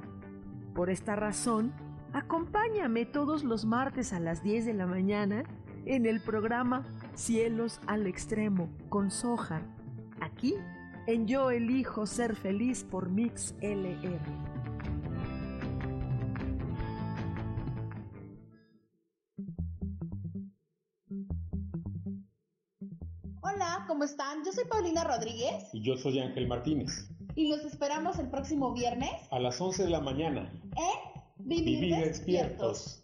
G: Por esta razón, acompáñame todos los martes a las 10 de la mañana en el programa Cielos al Extremo con Soja, aquí en Yo Elijo Ser Feliz por Mix LR.
H: Hola, ¿cómo están? Yo soy Paulina Rodríguez.
I: Y yo soy Ángel Martínez.
H: Y los esperamos el próximo viernes.
I: A las 11 de la mañana.
H: En Vivir,
I: Vivir despiertos.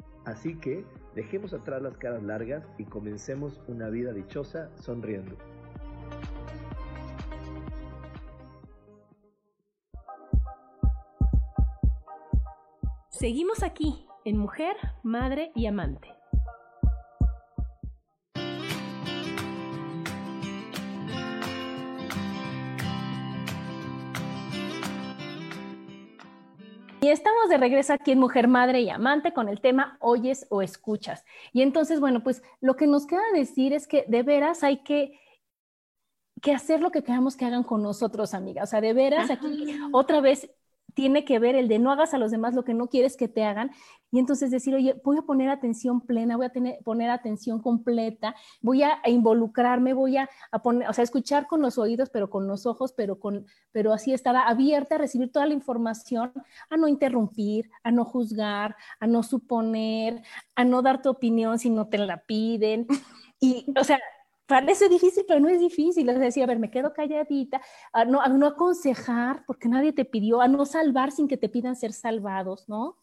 E: Así que dejemos atrás las caras largas y comencemos una vida dichosa sonriendo.
A: Seguimos aquí en Mujer, Madre y Amante. Y estamos de regreso aquí en Mujer, Madre y Amante con el tema Oyes o Escuchas. Y entonces, bueno, pues lo que nos queda decir es que de veras hay que, que hacer lo que queramos que hagan con nosotros, amiga. O sea, de veras aquí otra vez tiene que ver el de no hagas a los demás lo que no quieres que te hagan y entonces decir, oye, voy a poner atención plena, voy a tener, poner atención completa, voy a, involucrarme, voy a, poner, o sea, escuchar con los oídos, pero con los ojos, pero, con, pero así estar abierta a recibir toda la información, a no interrumpir, a no juzgar, a no suponer, a no dar tu opinión si no te la piden. Y, o sea, parece difícil, pero no es difícil. Les decía, a ver, me quedo calladita, a no, a no aconsejar porque nadie te pidió, a no salvar sin que te pidan ser salvados, ¿no?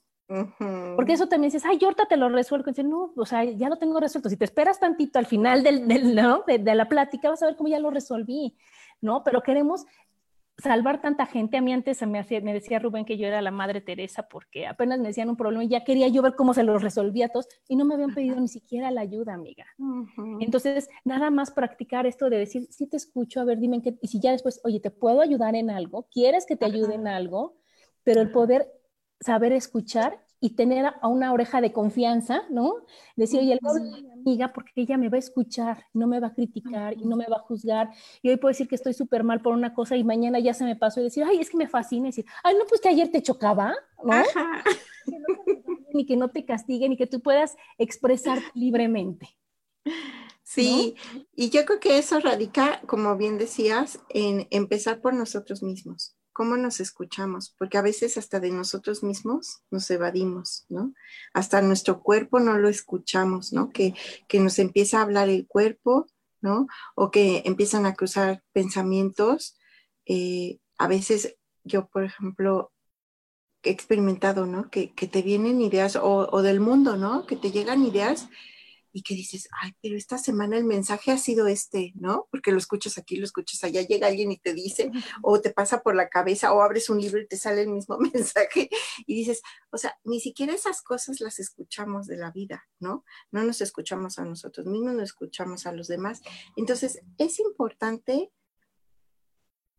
A: Porque eso también dices, ay, yo ahorita te lo resuelvo. Y dices, no, o sea, ya lo tengo resuelto. Si te esperas tantito al final del, del ¿no? de, de, la plática, vas a ver cómo ya lo resolví, ¿no? Pero queremos salvar tanta gente. A mí antes me, hacía, me decía Rubén que yo era la madre Teresa porque apenas me decían un problema y ya quería yo ver cómo se los resolvía a todos y no me habían pedido ni siquiera la ayuda, amiga. Entonces, nada más practicar esto de decir, sí te escucho, a ver, dime qué, y si ya después, oye, ¿te puedo ayudar en algo? ¿Quieres que te ayude en algo? Pero el poder saber escuchar y tener a una oreja de confianza, ¿no? Decir, oye, mi amiga porque ella me va a escuchar, no me va a criticar y no me va a juzgar. Y hoy puedo decir que estoy súper mal por una cosa y mañana ya se me pasó y decir, ay, es que me fascina. Y decir, ay, no, pues que ayer te chocaba, ¿no? Que no te ni que no te castiguen y que tú puedas expresar libremente.
B: Sí, ¿no? y yo creo que eso radica, como bien decías, en empezar por nosotros mismos cómo nos escuchamos, porque a veces hasta de nosotros mismos nos evadimos, ¿no? Hasta nuestro cuerpo no lo escuchamos, ¿no? Que, que nos empieza a hablar el cuerpo, ¿no? O que empiezan a cruzar pensamientos, eh, a veces yo, por ejemplo, he experimentado, ¿no? Que, que te vienen ideas o, o, del mundo, ¿no? Que te llegan ideas y que dices, ay, pero esta semana el mensaje ha sido este, ¿no? Porque lo escuchas aquí, lo escuchas allá, llega alguien y te dice, o te pasa por la cabeza, o abres un libro y te sale el mismo mensaje y dices, o sea, ni siquiera esas cosas las escuchamos de la vida, ¿no? No nos escuchamos a nosotros mismos, no escuchamos a los demás. Entonces, es importante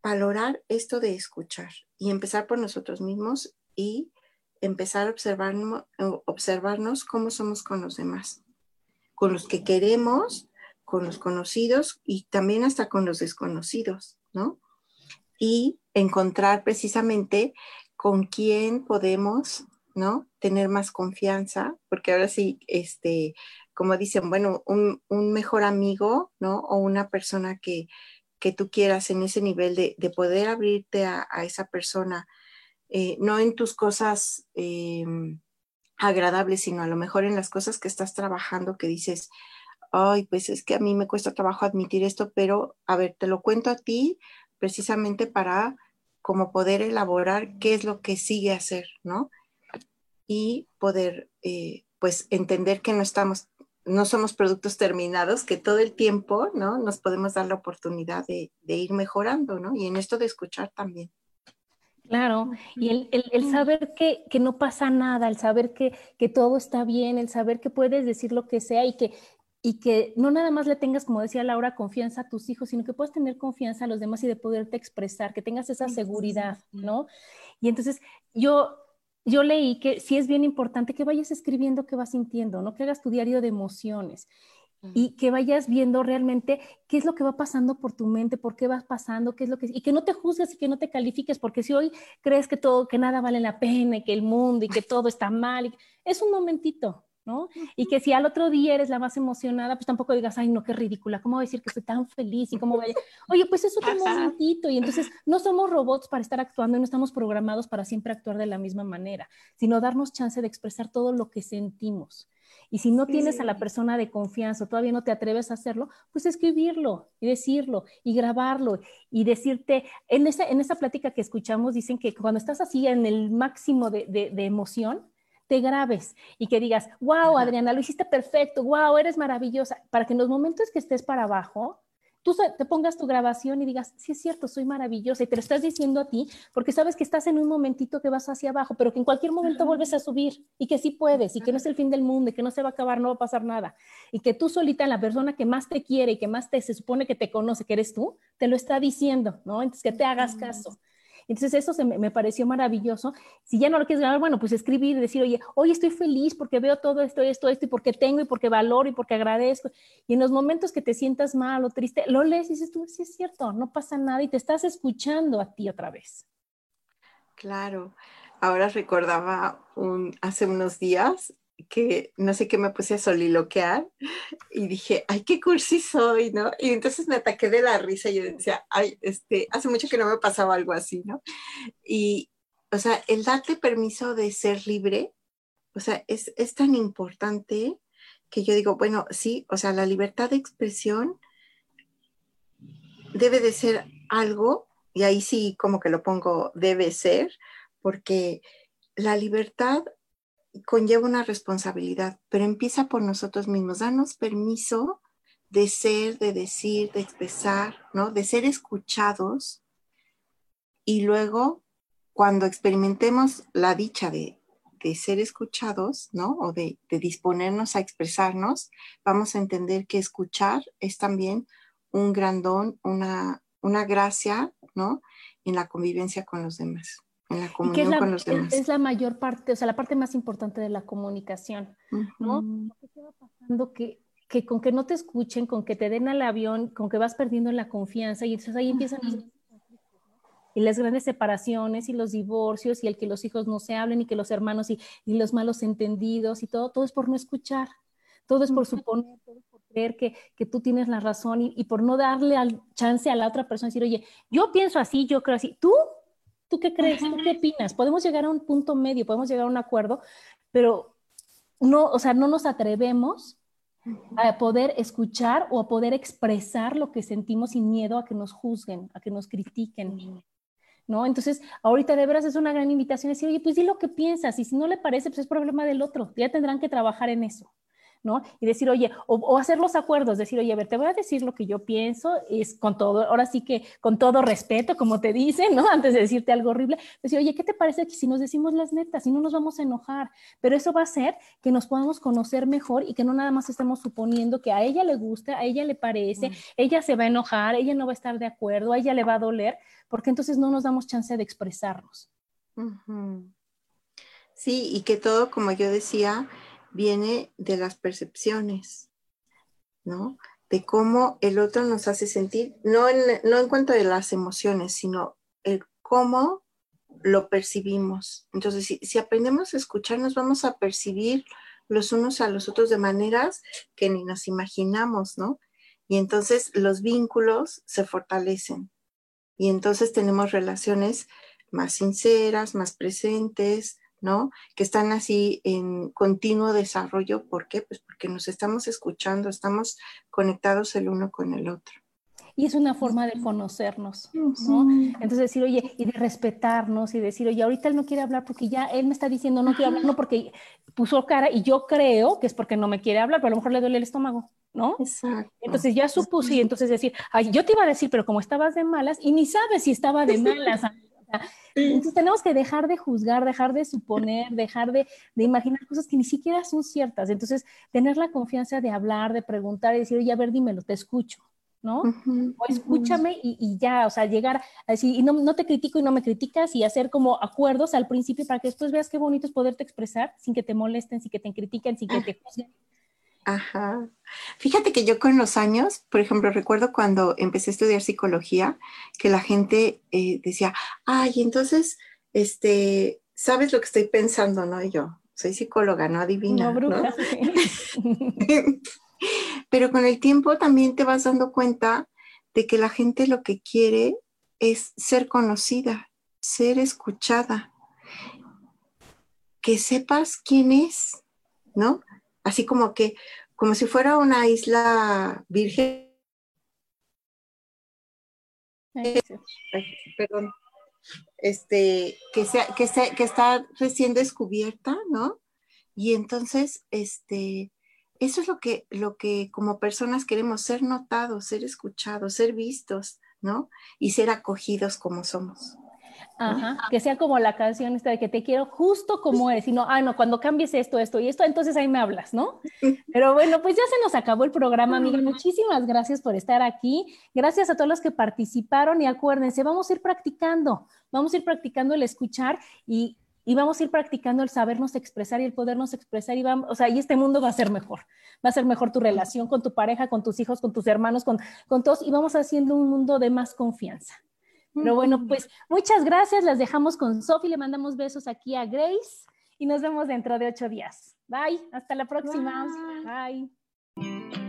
B: valorar esto de escuchar y empezar por nosotros mismos y empezar a observarnos, observarnos cómo somos con los demás con los que queremos, con los conocidos y también hasta con los desconocidos, ¿no? Y encontrar precisamente con quién podemos, ¿no? Tener más confianza, porque ahora sí, este, como dicen, bueno, un, mejor amigo, ¿no? O una persona que, que tú quieras en ese nivel de, de poder abrirte a, esa persona, eh, no en tus cosas eh, agradable, sino a lo mejor en las cosas que estás trabajando que dices, ay, pues es que a mí me cuesta trabajo admitir esto, pero a ver, te lo cuento a ti precisamente para como poder elaborar qué es lo que sigue hacer, ¿no? Y poder, eh, pues, entender que no estamos, no somos productos terminados, que todo el tiempo, ¿no? Nos podemos dar la oportunidad de, de ir mejorando, ¿no? Y en esto de escuchar también.
A: Claro, y el, el, el saber que, que, no pasa nada, el saber que, que, todo está bien, el saber que puedes decir lo que sea y que, y que no nada más le tengas, como decía Laura, confianza a tus hijos, sino que puedas tener confianza a los demás y de poderte expresar, que tengas esa seguridad, ¿no? Y entonces yo, yo leí que sí es bien importante que vayas escribiendo qué vas sintiendo, ¿no? Que hagas tu diario de emociones y que vayas viendo realmente qué es lo que va pasando por tu mente, por qué vas pasando, qué es lo que y que no te juzgues y que no te califiques, porque si hoy crees que todo que nada vale la pena y que el mundo y que todo está mal, es un momentito, ¿no? Y que si al otro día eres la más emocionada, pues tampoco digas, ay, no, qué ridícula, ¿cómo voy a decir que estoy tan feliz y cómo voy a... Oye, pues es otro momentito y entonces no somos robots para estar actuando y no estamos programados para siempre actuar de la misma manera, sino darnos chance de expresar todo lo que sentimos. Y si no sí, tienes a la persona de confianza, todavía no te atreves a hacerlo, pues escribirlo y decirlo y grabarlo y decirte, en esa, en esa plática que escuchamos, dicen que cuando estás así en el máximo de, de, de emoción, te grabes y que digas, wow, Adriana, lo hiciste perfecto, wow, eres maravillosa, para que en los momentos que estés para abajo, tú te pongas tu grabación y digas, sí es cierto, soy maravillosa y te lo estás diciendo a ti porque sabes que estás en un momentito que vas hacia abajo, pero que en cualquier momento vuelves a subir y que sí puedes y que no es el fin del mundo y que no se va a acabar, no va a pasar nada y que tú solita, la persona que más te quiere y que más te se supone que te conoce, que eres tú, te lo está diciendo, ¿no? Entonces que te hagas caso. Entonces eso me, pareció maravilloso. Si ya no lo quieres grabar, bueno, pues escribir y decir, oye, hoy estoy feliz porque veo todo esto, esto, esto, y porque tengo y porque valoro y porque agradezco. Y en los momentos que te sientas mal o triste, lo lees y dices tú, sí es cierto, no pasa nada y te estás escuchando a ti otra vez.
B: Claro. Ahora recordaba hace unos días que no sé qué me puse a soliloquear y dije, ay, qué cursi soy, ¿no? Y entonces me ataqué de la risa y yo decía, ay, este, hace mucho que no me pasaba algo así, ¿no? Y, o sea, el darte permiso de ser libre, o sea, es, es tan importante que yo digo, bueno, sí, o sea, la libertad de expresión debe de ser algo, y ahí sí como que lo pongo, debe ser, porque la libertad conlleva una responsabilidad, pero empieza por nosotros mismos. Danos permiso de ser, de decir, de expresar, ¿no? De ser escuchados y luego cuando experimentemos la dicha de, de ser escuchados, ¿no? O de, disponernos a expresarnos, vamos a entender que escuchar es también un gran don, una, una gracia, ¿no? En la convivencia con los demás en la comunión
A: es la,
B: con los demás.
A: Es la mayor parte, o sea, la parte más importante de la comunicación, ¿no? Uh -huh. ¿Qué va pasando? Que, que con que no te escuchen, con que te den al avión, con que vas perdiendo la confianza y entonces ahí empiezan uh -huh. los y las grandes separaciones y los divorcios y el que los hijos no se hablen y que los hermanos y, y los malos entendidos y todo, todo es por no escuchar, todo es por suponer, todo es por creer que, que tú tienes la razón y, y por no darle al chance a la otra persona decir, oye, yo pienso así, yo creo así, tú ¿Tú qué crees? ¿Tú qué opinas? Podemos llegar a un punto medio, podemos llegar a un acuerdo, pero no, o sea, no nos atrevemos a poder escuchar o a poder expresar lo que sentimos sin miedo a que nos juzguen, a que nos critiquen. ¿no? Entonces, ahorita de veras es una gran invitación decir, oye, pues di lo que piensas y si no le parece, pues es problema del otro, ya tendrán que trabajar en eso. ¿No? Y decir, oye, o, hacer los acuerdos, decir, oye, a ver, te voy a decir lo que yo pienso, es con todo, ahora sí que con todo respeto, como te dicen, ¿no? Antes de decirte algo horrible, decir, oye, ¿qué te parece que si nos decimos las netas, si no nos vamos a enojar? Pero eso va a hacer que nos podamos conocer mejor y que no nada más estemos suponiendo que a ella le gusta, a ella le parece, ella se va a enojar, ella no va a estar de acuerdo, a ella le va a doler, porque entonces no nos damos chance de expresarnos.
B: Sí, y que todo, como yo decía, viene de las percepciones, ¿no? De cómo el otro nos hace sentir, no en, no en cuanto de las emociones, sino el cómo lo percibimos. Entonces, si, si aprendemos a escucharnos, vamos a percibir los unos a los otros de maneras que ni nos imaginamos, ¿no? Y entonces los vínculos se fortalecen. Y entonces tenemos relaciones más sinceras, más presentes, ¿no? Que están así en continuo desarrollo. ¿Por qué? Pues porque nos estamos escuchando, estamos conectados el uno con el otro.
A: Y es una forma de conocernos, ¿no? Entonces decir, oye, y de respetarnos y decir, oye, ahorita él no quiere hablar porque ya él me está diciendo no quiere hablar, no porque puso cara y yo creo que es porque no me quiere hablar, pero a lo mejor le duele el estómago, ¿no?
B: Exacto.
A: Entonces ya supuse y entonces decir, ay, yo te iba a decir, pero como estabas de malas y ni sabes si estaba de malas, entonces tenemos que dejar de juzgar, dejar de suponer, dejar de, imaginar cosas que ni siquiera son ciertas. Entonces, tener la confianza de hablar, de preguntar y decir, oye, a ver, dímelo, te escucho. ¿no? o escúchame y, ya, o sea, llegar a decir, y no, no, te critico y no me criticas y hacer como acuerdos al principio para que después veas qué bonito es poderte expresar sin que te molesten, sin que te critiquen, sin que ah. te juzguen.
B: Ajá. Fíjate que yo con los años, por ejemplo, recuerdo cuando empecé a estudiar psicología, que la gente eh, decía, ay, entonces, este, ¿sabes lo que estoy pensando? ¿No? Y yo, soy psicóloga, no adivina. No, Pero con el tiempo también te vas dando cuenta de que la gente lo que quiere es ser conocida, ser escuchada, que sepas quién es, ¿no? Así como que, como si fuera una isla virgen. perdón, este, que, sea, que, sea, que está recién descubierta, ¿no? Y entonces, este, eso es lo que, lo que como personas queremos, ser notados, ser escuchados, ser vistos, ¿no? Y ser acogidos como somos.
A: Ajá, que sea como la canción esta de que te quiero justo como eres, y no, ah, no, cuando cambies esto, esto y esto, entonces ahí me hablas, ¿no? Pero bueno, pues ya se nos acabó el programa, amiga. Muchísimas gracias por estar aquí. Gracias a todos los que participaron y acuérdense, vamos a ir practicando, vamos a ir practicando el escuchar y, y vamos a ir practicando el sabernos expresar y el podernos expresar y vamos, o sea, y este mundo va a ser mejor. Va a ser mejor tu relación con tu pareja, con tus hijos, con tus hermanos, con, con todos y vamos haciendo un mundo de más confianza. Pero bueno, pues muchas gracias. Las dejamos con Sofi. Le mandamos besos aquí a Grace y nos vemos dentro de ocho días. Bye. Hasta la próxima. Bye.